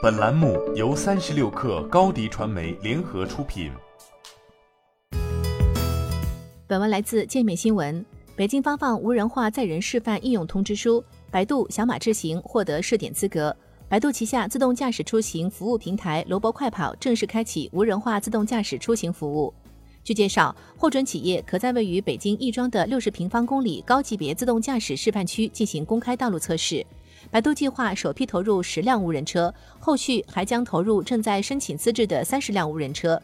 本栏目由三十六氪高低传媒联合出品。本文来自界面新闻。北京发放无人化载人示范应用通知书，百度、小马智行获得试点资格。百度旗下自动驾驶出行服务平台萝卜快跑正式开启无人化自动驾驶出行服务。据介绍，获准企业可在位于北京亦庄的六十平方公里高级别自动驾驶示范区进行公开道路测试。百度计划首批投入十辆无人车，后续还将投入正在申请资质的三十辆无人车。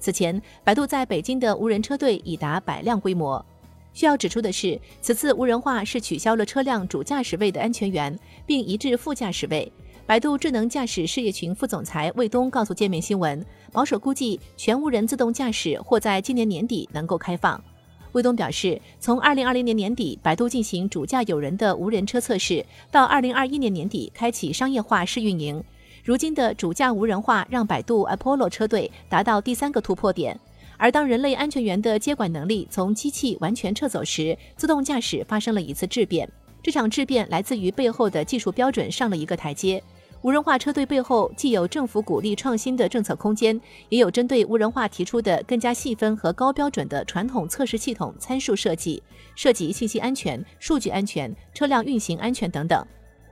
此前，百度在北京的无人车队已达百辆规模。需要指出的是，此次无人化是取消了车辆主驾驶位的安全员，并移至副驾驶位。百度智能驾驶事业群副总裁魏东告诉界面新闻，保守估计全无人自动驾驶或在今年年底能够开放。魏东表示，从二零二零年年底百度进行主驾有人的无人车测试，到二零二一年年底开启商业化试运营，如今的主驾无人化让百度 Apollo 车队达到第三个突破点。而当人类安全员的接管能力从机器完全撤走时，自动驾驶发生了一次质变。这场质变来自于背后的技术标准上了一个台阶。无人化车队背后既有政府鼓励创新的政策空间，也有针对无人化提出的更加细分和高标准的传统测试系统参数设计，涉及信息安全、数据安全、车辆运行安全等等。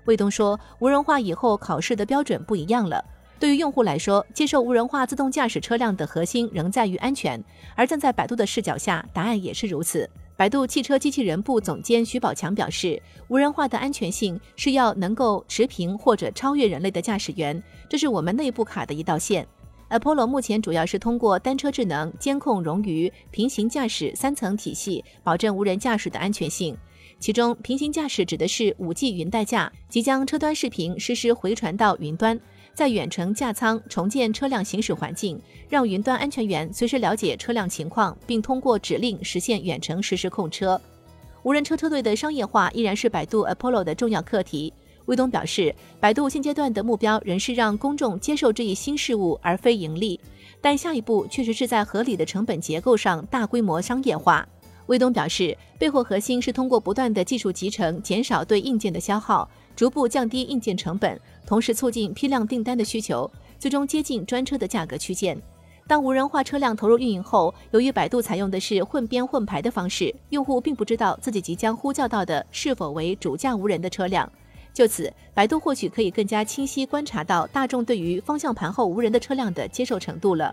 魏东说，无人化以后考试的标准不一样了。对于用户来说，接受无人化自动驾驶车辆的核心仍在于安全，而站在百度的视角下，答案也是如此。百度汽车机器人部总监徐宝强表示，无人化的安全性是要能够持平或者超越人类的驾驶员，这是我们内部卡的一道线。Apollo 目前主要是通过单车智能、监控冗余、平行驾驶三层体系，保证无人驾驶的安全性。其中，平行驾驶指的是 5G 云代驾，即将车端视频实时回传到云端。在远程驾舱重建车辆行驶环境，让云端安全员随时了解车辆情况，并通过指令实现远程实时控车。无人车车队的商业化依然是百度 Apollo 的重要课题。魏东表示，百度现阶段的目标仍是让公众接受这一新事物，而非盈利。但下一步确实是在合理的成本结构上大规模商业化。魏东表示，背后核心是通过不断的技术集成，减少对硬件的消耗。逐步降低硬件成本，同时促进批量订单的需求，最终接近专车的价格区间。当无人化车辆投入运营后，由于百度采用的是混编混排的方式，用户并不知道自己即将呼叫到的是否为主驾无人的车辆。就此，百度或许可以更加清晰观察到大众对于方向盘后无人的车辆的接受程度了。